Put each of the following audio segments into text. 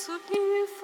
zu Hilfe.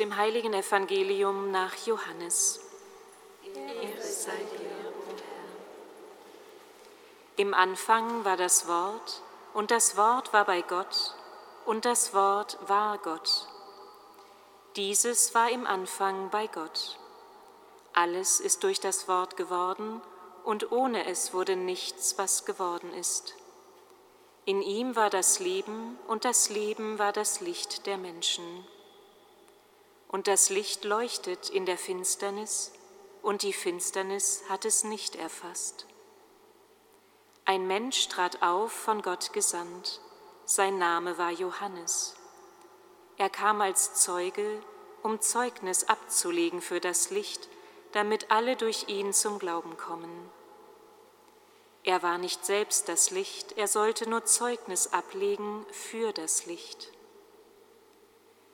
Dem heiligen Evangelium nach Johannes. Im Anfang war das Wort, und das Wort war bei Gott, und das Wort war Gott. Dieses war im Anfang bei Gott. Alles ist durch das Wort geworden, und ohne es wurde nichts, was geworden ist. In ihm war das Leben, und das Leben war das Licht der Menschen. Und das Licht leuchtet in der Finsternis, und die Finsternis hat es nicht erfasst. Ein Mensch trat auf, von Gott gesandt, sein Name war Johannes. Er kam als Zeuge, um Zeugnis abzulegen für das Licht, damit alle durch ihn zum Glauben kommen. Er war nicht selbst das Licht, er sollte nur Zeugnis ablegen für das Licht.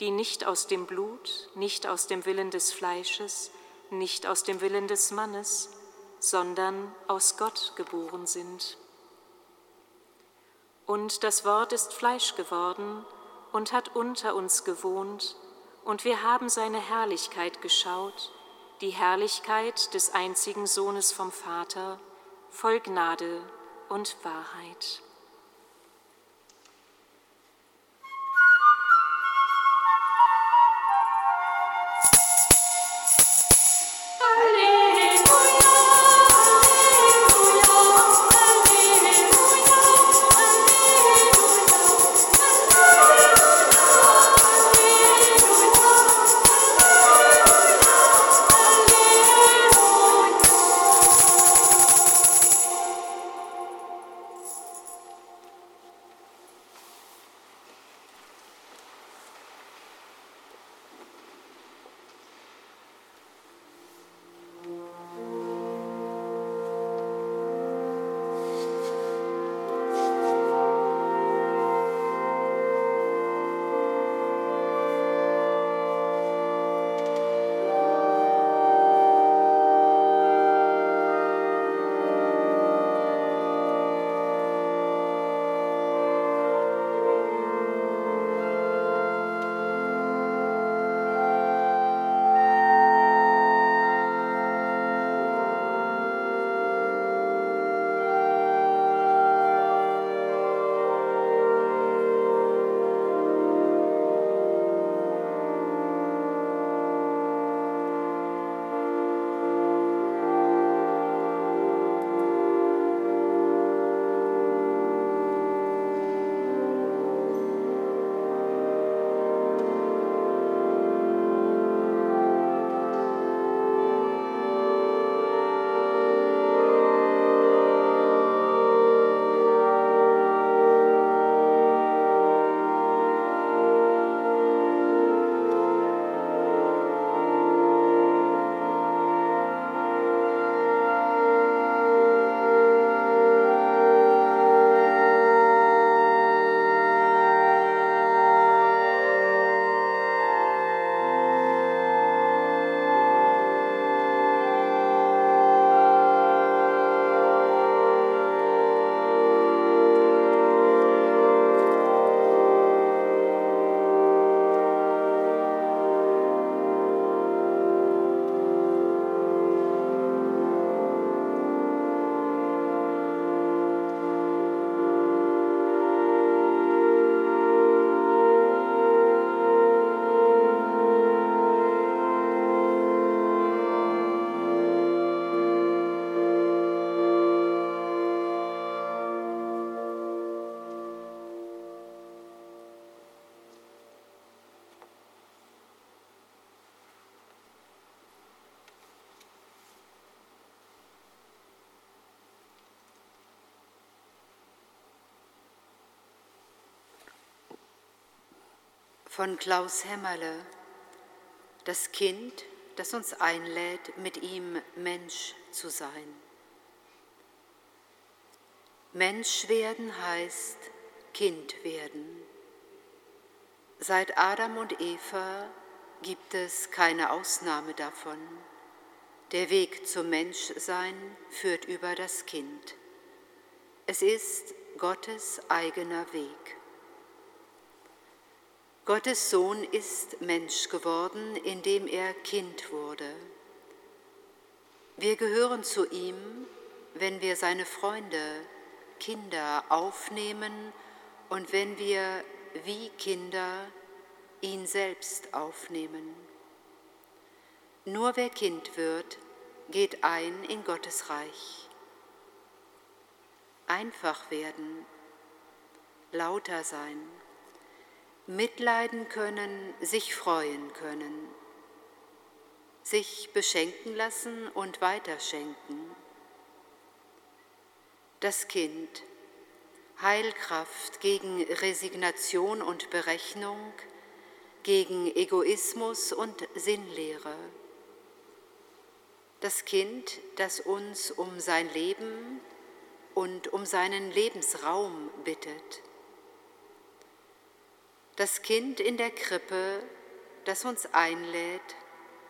die nicht aus dem Blut, nicht aus dem Willen des Fleisches, nicht aus dem Willen des Mannes, sondern aus Gott geboren sind. Und das Wort ist Fleisch geworden und hat unter uns gewohnt, und wir haben seine Herrlichkeit geschaut, die Herrlichkeit des einzigen Sohnes vom Vater, voll Gnade und Wahrheit. Von Klaus Hämmerle, das Kind, das uns einlädt, mit ihm Mensch zu sein. Mensch werden heißt Kind werden. Seit Adam und Eva gibt es keine Ausnahme davon. Der Weg zum Menschsein führt über das Kind. Es ist Gottes eigener Weg. Gottes Sohn ist Mensch geworden, indem er Kind wurde. Wir gehören zu ihm, wenn wir seine Freunde, Kinder aufnehmen und wenn wir wie Kinder ihn selbst aufnehmen. Nur wer Kind wird, geht ein in Gottes Reich. Einfach werden, lauter sein, mitleiden können, sich freuen können, sich beschenken lassen und weiterschenken. Das Kind, Heilkraft gegen Resignation und Berechnung, gegen Egoismus und Sinnlehre. Das Kind, das uns um sein Leben und um seinen Lebensraum bittet. Das Kind in der Krippe, das uns einlädt,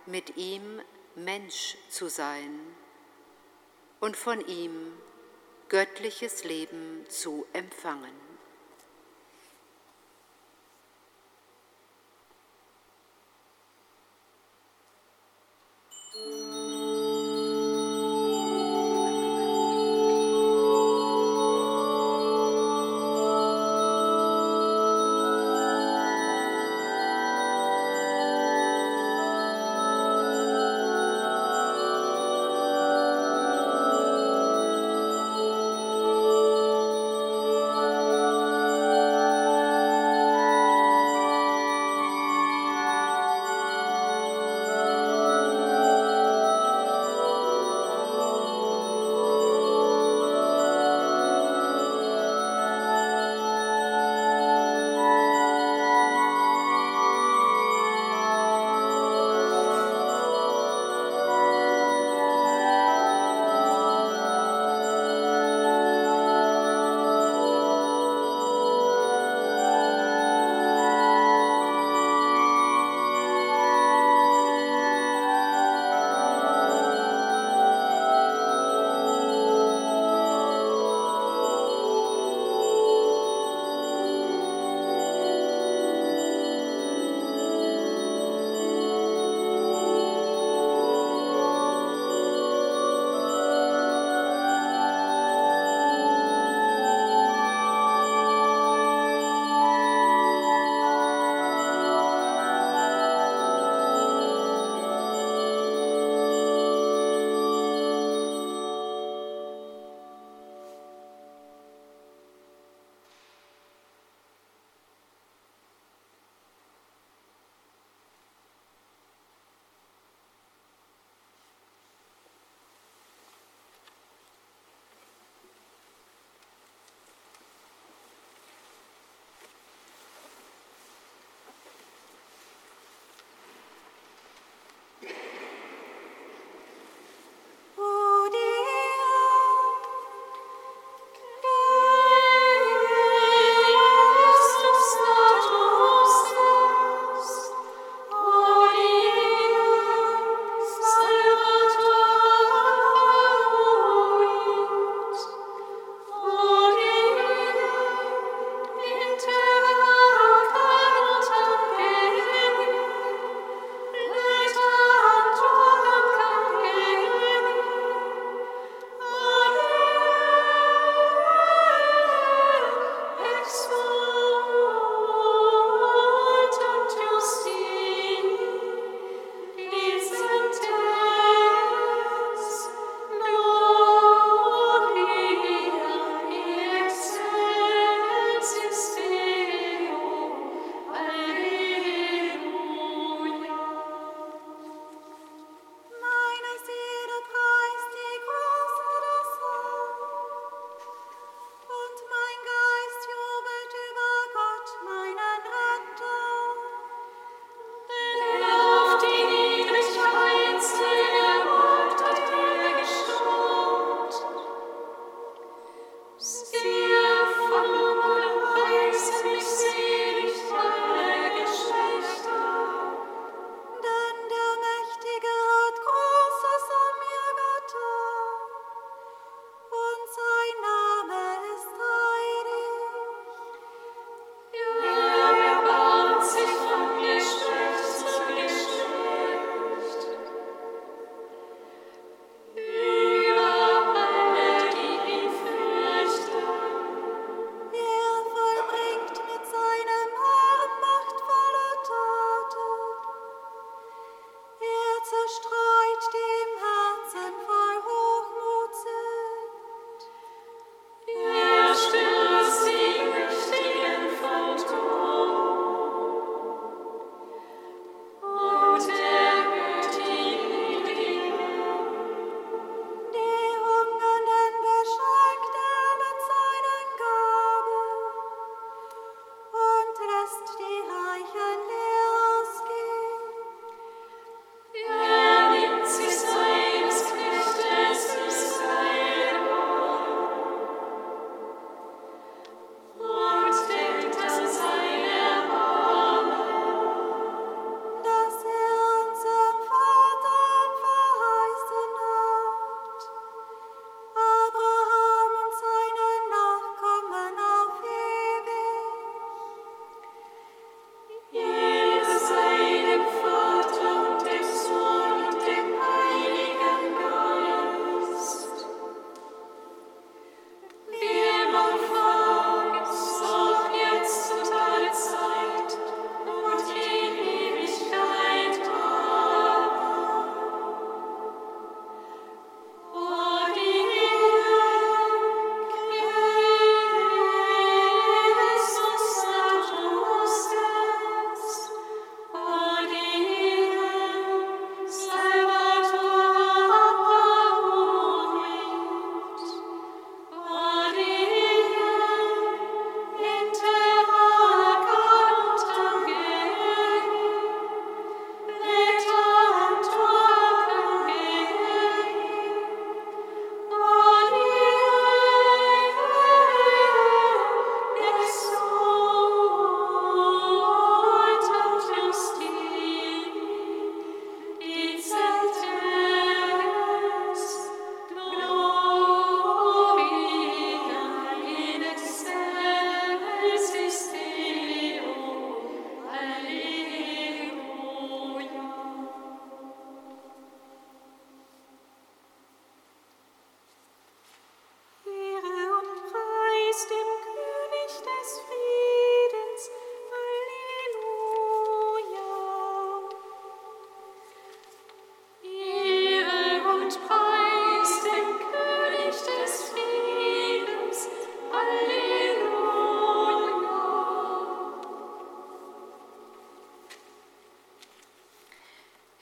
mit ihm Mensch zu sein und von ihm göttliches Leben zu empfangen.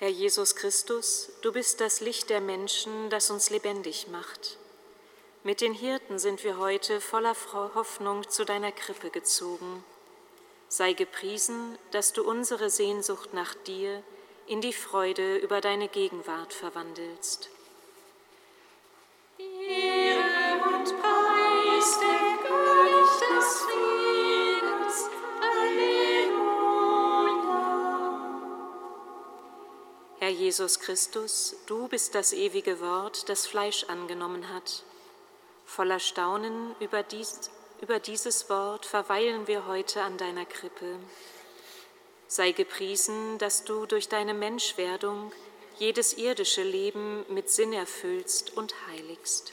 Jesus Christus, du bist das Licht der Menschen, das uns lebendig macht. Mit den Hirten sind wir heute voller Hoffnung zu deiner Krippe gezogen. Sei gepriesen, dass du unsere Sehnsucht nach dir in die Freude über deine Gegenwart verwandelst. Herr Jesus Christus, du bist das ewige Wort, das Fleisch angenommen hat. Voller Staunen über, dies, über dieses Wort verweilen wir heute an deiner Krippe. Sei gepriesen, dass du durch deine Menschwerdung jedes irdische Leben mit Sinn erfüllst und heiligst.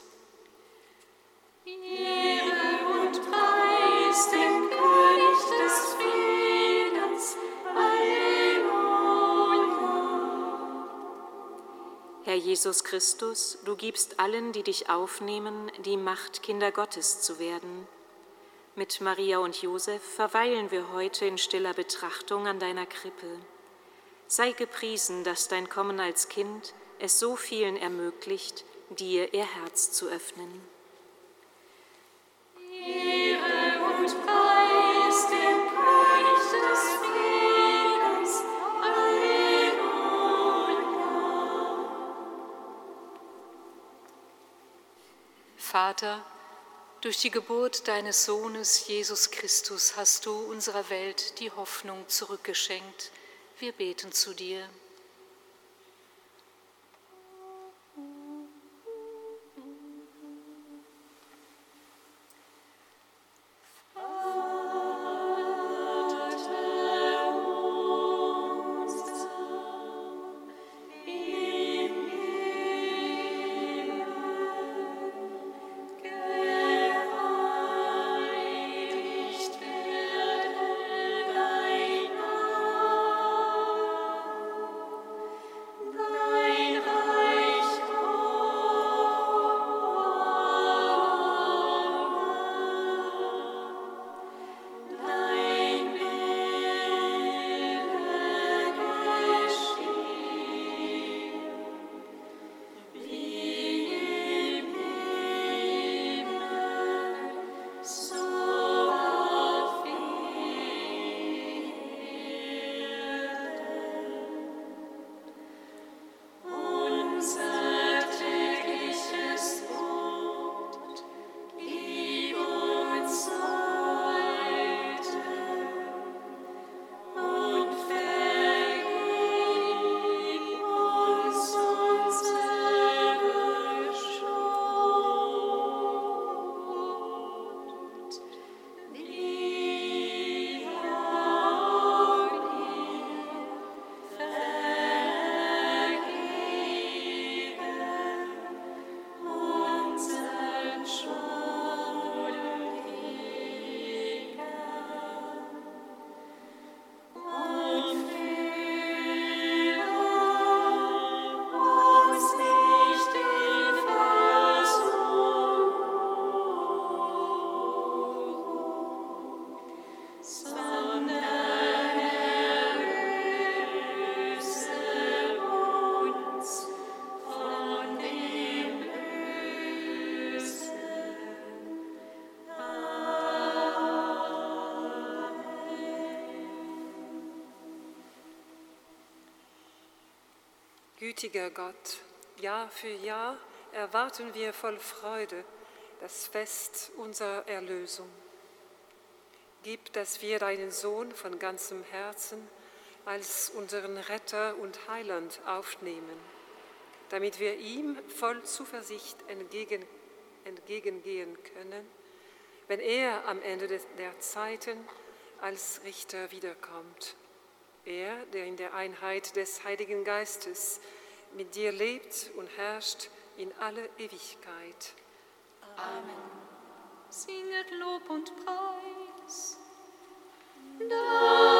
Ehre und Preis dem König des Herr Jesus Christus, du gibst allen, die dich aufnehmen, die Macht, Kinder Gottes zu werden. Mit Maria und Josef verweilen wir heute in stiller Betrachtung an deiner Krippe. Sei gepriesen, dass dein Kommen als Kind es so vielen ermöglicht, dir ihr Herz zu öffnen. Vater, durch die Geburt deines Sohnes Jesus Christus hast du unserer Welt die Hoffnung zurückgeschenkt. Wir beten zu dir. Gütiger Gott, Jahr für Jahr erwarten wir voll Freude das Fest unserer Erlösung. Gib, dass wir deinen Sohn von ganzem Herzen als unseren Retter und Heiland aufnehmen, damit wir ihm voll Zuversicht entgegen, entgegengehen können, wenn er am Ende der Zeiten als Richter wiederkommt. Er, der in der Einheit des Heiligen Geistes mit dir lebt und herrscht in alle Ewigkeit. Singet Lob und Preis. Da